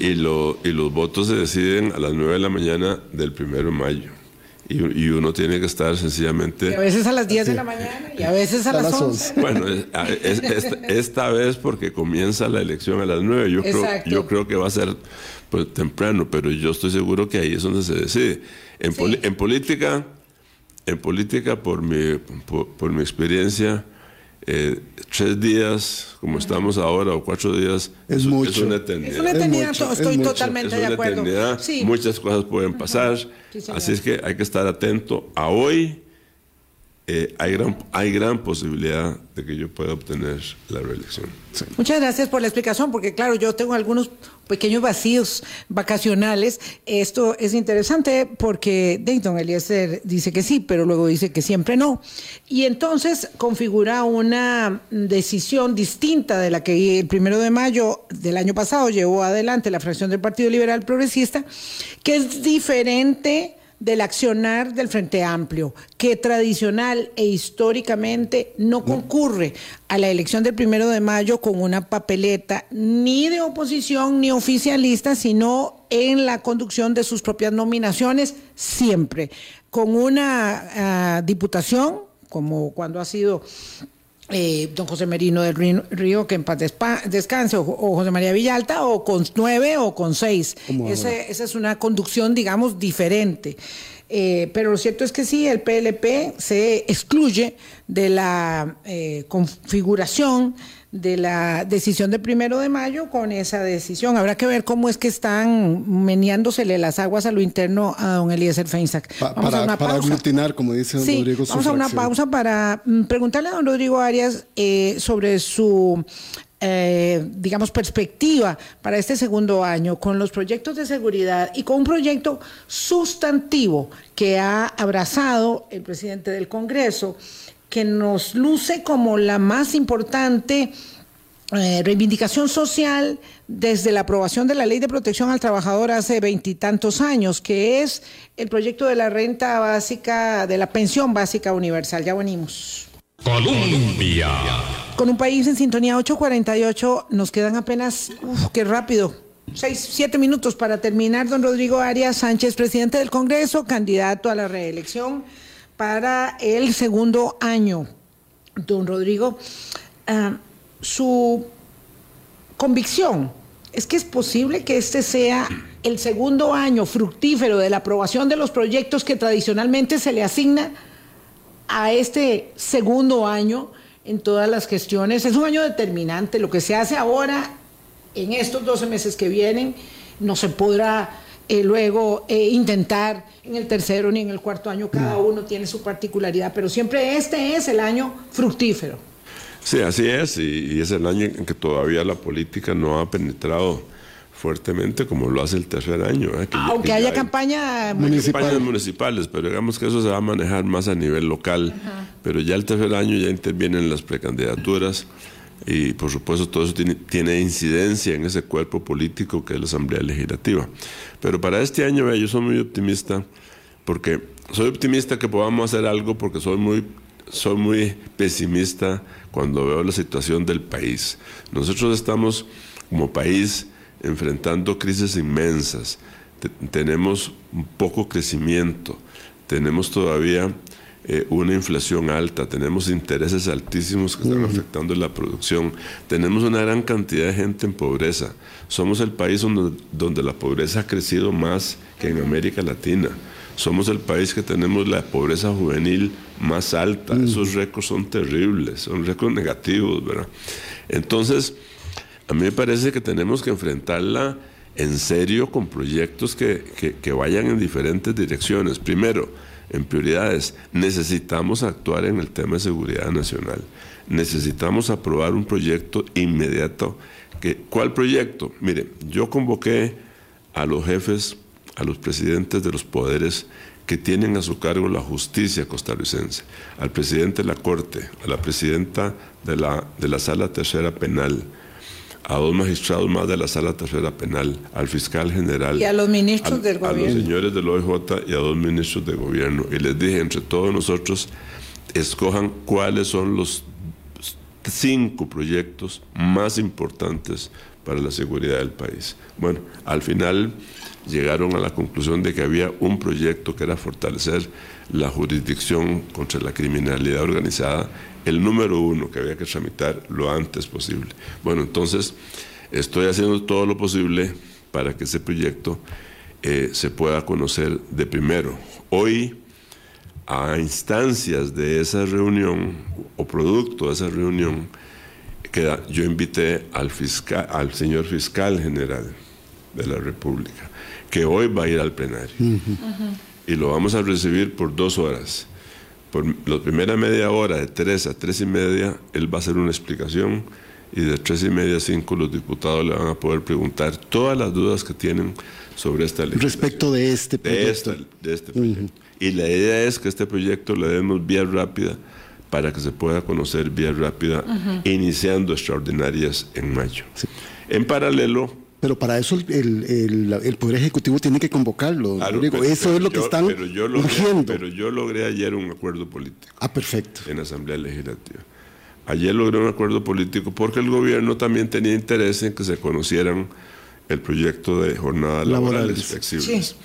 y, lo, y los votos se deciden a las 9 de la mañana del primero de mayo. Y, y uno tiene que estar Y a sencillamente... veces a las 10 de la mañana y a veces a A las las 11. Bueno, es- a- es- esta, esta vez porque comienza la elección a las 9, yo creo, yo creo que va a ser pues, temprano, pero yo estoy seguro que ahí es donde se decide. En, poli- en política, en política por mi, por, por mi experiencia, eh, tres días, como estamos ahora, o cuatro días, Es mucho. una eternidad. Es una eternidad, mucho, es estoy totalmente Es de acuerdo. eternidad, Sí. muchas cosas pueden pasar, Sí, así es que hay que estar atento a hoy. eh, hay, gran, hay gran posibilidad de que yo pueda obtener la reelección. Muchas gracias por la explicación, porque claro, yo tengo algunos pequeños vacíos vacacionales. Esto es interesante porque Dayton Eliezer dice que sí, pero luego dice que siempre no. Y entonces configura una decisión distinta de la que el primero de mayo del año pasado llevó adelante la fracción del Partido Liberal Progresista, que es diferente del accionar del Frente Amplio, que tradicional e históricamente no concurre a la elección del primero de mayo con una papeleta ni de oposición ni oficialista, sino en la conducción de sus propias nominaciones, siempre, con una ah, diputación, como cuando ha sido eh, don José Merino del Río, que en paz despa- descanse, o, o José María Villalta, o con nueve o con seis. Ese- esa es una conducción, digamos, diferente. Eh, pero lo cierto es que sí, el PLP se excluye de la eh, configuración de la decisión del primero de mayo con esa decisión. Habrá que ver cómo es que están meneándosele las aguas a lo interno a don Eliezer Feinsack. Pa- Vamos a para una para pausa. aglutinar, como dice don Sí, Rodrigo. vamos a una pausa para mm, preguntarle a don Rodrigo Arias eh, sobre su, eh, digamos, perspectiva para este segundo año con los proyectos de seguridad y con un proyecto sustantivo que ha abrazado el presidente del Congreso, que nos luce como la más importante eh, reivindicación social desde la aprobación de la Ley de Protección al Trabajador hace veintitantos años, que es el proyecto de la renta básica, de la pensión básica universal. Ya venimos. Colombia. Con un país en sintonía 848, nos quedan apenas, uf, qué rápido, seis, siete minutos para terminar. Don Rodrigo Arias Sánchez, presidente del Congreso, candidato a la reelección para el segundo año. Don Rodrigo, ah, su convicción es que es posible que este sea el segundo año fructífero de la aprobación de los proyectos que tradicionalmente se le asigna a este segundo año en todas las gestiones. Es un año determinante. Lo que se hace ahora, en estos 12 meses que vienen, no se podrá eh, luego eh, intentar en el tercero ni en el cuarto año. Cada uno tiene su particularidad, pero siempre este es el año fructífero. Sí, así es, y, y es el año en que todavía la política no ha penetrado fuertemente como lo hace el tercer año. ¿eh? Que ya- Aunque que haya ya- campaña Municipal. campañas municipales, pero digamos que eso se va a manejar más a nivel local. Pero ya el tercer año ya intervienen las precandidaturas y por supuesto todo eso tiene, incidencia en ese cuerpo político que es la Asamblea Legislativa. Pero para este año yo soy muy optimista porque soy optimista que podamos hacer algo porque soy muy soy muy pesimista cuando veo la situación del país. Nosotros estamos como país enfrentando crisis inmensas. Te- tenemos poco crecimiento, tenemos todavía eh, una inflación alta, tenemos intereses altísimos que están afectando la producción, tenemos una gran cantidad de gente en pobreza. Somos el país donde, donde la pobreza ha crecido más que en América Latina. Somos el país que tenemos la pobreza juvenil más alta. Esos récords son terribles, son récords negativos, ¿verdad? Entonces, a mí me parece que tenemos que enfrentarla en serio con proyectos que, que- que vayan en diferentes direcciones. Primero, en prioridades, necesitamos actuar en el tema de seguridad nacional. Necesitamos aprobar un proyecto inmediato. Que, ¿Cuál proyecto? Mire, yo convoqué a los jefes, a los presidentes de los poderes que tienen a su cargo la justicia costarricense, al presidente de la Corte, a la presidenta de la, de la Sala Tercera Penal, a dos magistrados más de la Sala Tercera Penal, al fiscal general. Y a los ministros al- del A gobierno. los señores del OIJ y a dos ministros de gobierno. Y les dije, entre todos nosotros, escojan cuáles son los cinco proyectos más importantes para la seguridad del país. Bueno, al final llegaron a la conclusión de que había un proyecto que era fortalecer la jurisdicción contra la criminalidad organizada, el número uno que había que tramitar lo antes posible. Bueno, entonces estoy haciendo todo lo posible para que ese proyecto eh, se pueda conocer de primero. Hoy a instancias de esa reunión o producto de esa reunión que yo invité al fiscal, al señor fiscal general de la República, que hoy va a ir al plenario. Y lo vamos a recibir por dos horas. Por la primera media hora, de tres a tres y media, él va a hacer una explicación y de tres y media a cinco los diputados le van a poder preguntar todas las dudas que tienen sobre esta ley Respecto de este de, proyecto. esta- de este proyecto. Y la idea es que este proyecto le demos vía rápida para que se pueda conocer vía rápida, iniciando extraordinarias en mayo. En paralelo, Pero para eso el, el- el- el Poder Ejecutivo tiene que convocarlo. claro, pero- eso pero es lo que yo- están pero yo logré- urgiendo. Pero yo logré ayer un acuerdo político ah, perfecto. en la Asamblea Legislativa. Ayer logré un acuerdo político porque el gobierno también tenía interés en que se conocieran el proyecto de jornadas laborales, Laborales. flexibles. Sí.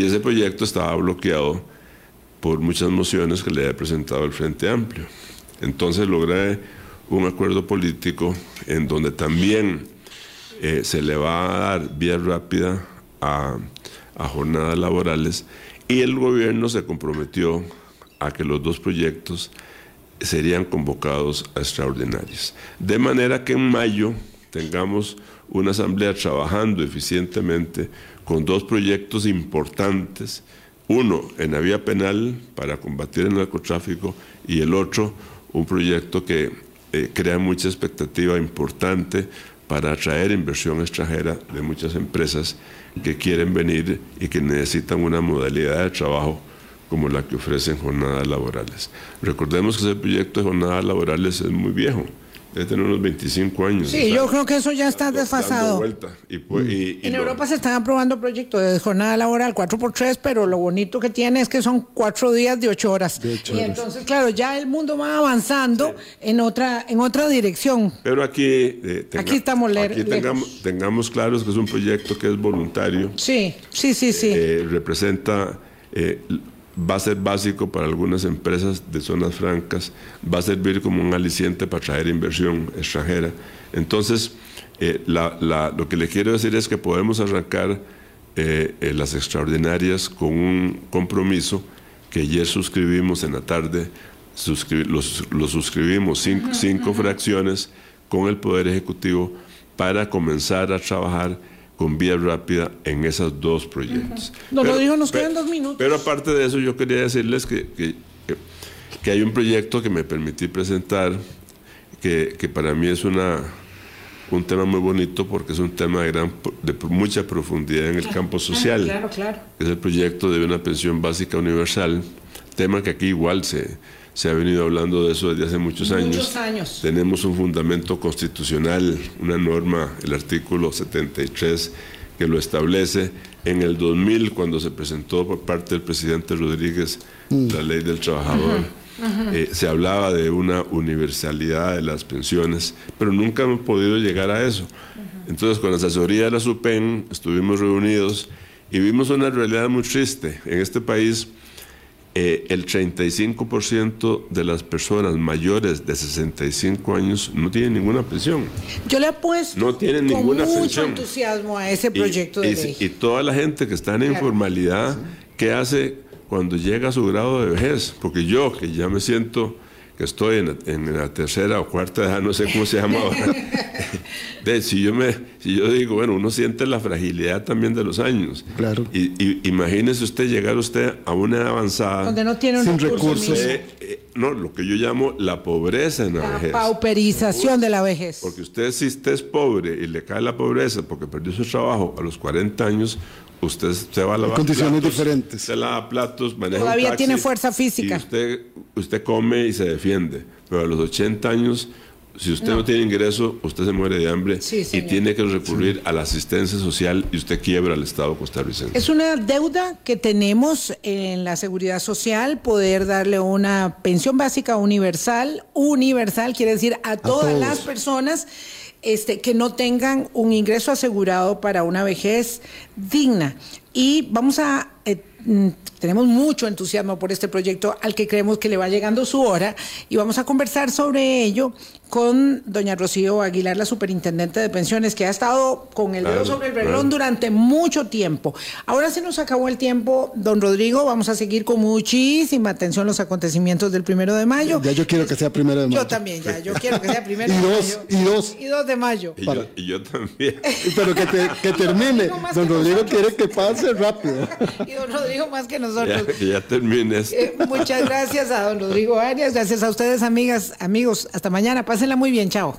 Y ese proyecto estaba bloqueado por muchas mociones que le había presentado el Frente Amplio. Entonces logré un acuerdo político en donde también eh, se le va a dar vía rápida a, jornadas laborales y el gobierno se comprometió a que los dos proyectos serían convocados a extraordinarias. De manera que en mayo tengamos una asamblea trabajando eficientemente con dos proyectos importantes, uno en la vía penal para combatir el narcotráfico y el otro un proyecto que eh, crea mucha expectativa importante para atraer inversión extranjera de muchas empresas que quieren venir y que necesitan una modalidad de trabajo como la que ofrecen jornadas laborales. Recordemos que ese proyecto de jornadas laborales es muy viejo, debe tener unos 25 años. Sí, yo creo que eso ya está desfasado. vuelta. Y, pues- y- y En lo- Europa se están aprobando proyectos de jornada laboral 4x3, pero lo bonito que tiene es que son cuatro días de ocho horas. y entonces, claro, ya el mundo va avanzando en otra en otra dirección. Pero aquí, eh, tenga- Aquí estamos aquí tengamos, tengamos claros que es un proyecto que es voluntario, Sí, sí, sí, sí. eh, representa, eh, va a ser básico para algunas empresas de zonas francas, va a servir como un aliciente para traer inversión extranjera. Entonces, eh, la- la- lo que le quiero decir es que podemos arrancar eh, eh, las extraordinarias con un compromiso que ayer suscribimos en la tarde, suscri- los- lo suscribimos cinco, cinco fracciones con el Poder Ejecutivo para comenzar a trabajar con vía rápida en esos dos proyectos. Don Pero- Rodrigo, nos pe- quedan dos minutos. Pero aparte de eso, yo quería decirles que, que- que- que hay un proyecto que me permití presentar que, que para mí es una, un tema muy bonito porque es un tema de, gran, de mucha profundidad en el campo social Claro, claro. es el proyecto de una pensión básica universal, tema que aquí igual se, se ha venido hablando de eso desde hace muchos años. Muchos años. Tenemos un fundamento constitucional, una norma, el artículo 73, que lo establece. En el 2000, cuando se presentó por parte del presidente Rodríguez la ley del trabajador, eh, se hablaba de una universalidad de las pensiones, pero nunca hemos podido llegar a eso. Entonces, con la asesoría de la SUPEN, estuvimos reunidos y vimos una realidad muy triste. En este país, eh, el 35% de las personas mayores de 65 años no tienen ninguna pensión. Yo le apuesto No tienen con ninguna mucho pensión. entusiasmo a ese Y- proyecto y, de ley. y toda la gente que está en Claro. informalidad, ¿qué hace cuando llega a su grado de vejez? Porque yo, que ya me siento que estoy en, en la tercera o cuarta edad, no sé cómo se llama ahora. De, si, yo me, si yo digo, bueno, uno siente la fragilidad también de los años. Claro. Y, y imagínese usted llegar usted a una edad avanzada. donde no tiene un Sin recurso recursos. Eh, eh, no, lo que yo llamo la pobreza en la, La vejez. pauperización de la vejez. Porque usted, si usted es pobre y le cae la pobreza porque perdió su trabajo a los 40 años, usted se va a lavar condiciones platos, diferentes. Se lava platos, maneja un Todavía taxi, tiene fuerza física. Y usted, usted come y se defiende. Pero a los 80 años, Si usted no, tiene ingreso, usted se muere de hambre y tiene que recurrir a la asistencia social y usted quiebra al Estado costarricense. Es una deuda que tenemos en la seguridad social, poder darle una pensión básica universal. Universal quiere decir a todas las personas este, que no tengan un ingreso asegurado para una vejez digna. Y vamos a... Eh, mm, tenemos mucho entusiasmo por este proyecto al que creemos que le va llegando su hora y vamos a conversar sobre ello con doña Rocío Aguilar, la superintendente de pensiones, que ha estado con el dedo sobre el reloj durante mucho tiempo. Ahora se nos acabó el tiempo, don Rodrigo, vamos a seguir con muchísima atención los acontecimientos del primero de mayo. Ya yo quiero que sea primero de mayo. Yo también, ya, yo quiero que sea primero y de dos, mayo. Y dos. Y dos de mayo. Y, yo, y yo, también. Pero que, te, que termine. Don Rodrigo quiere que pase rápido. y don Rodrigo más que nosotros. Ya, que ya termine esto. Eh, muchas gracias a don Rodrigo Arias, gracias a ustedes, amigas, amigos. Hasta mañana. Pásenla muy bien. Chao.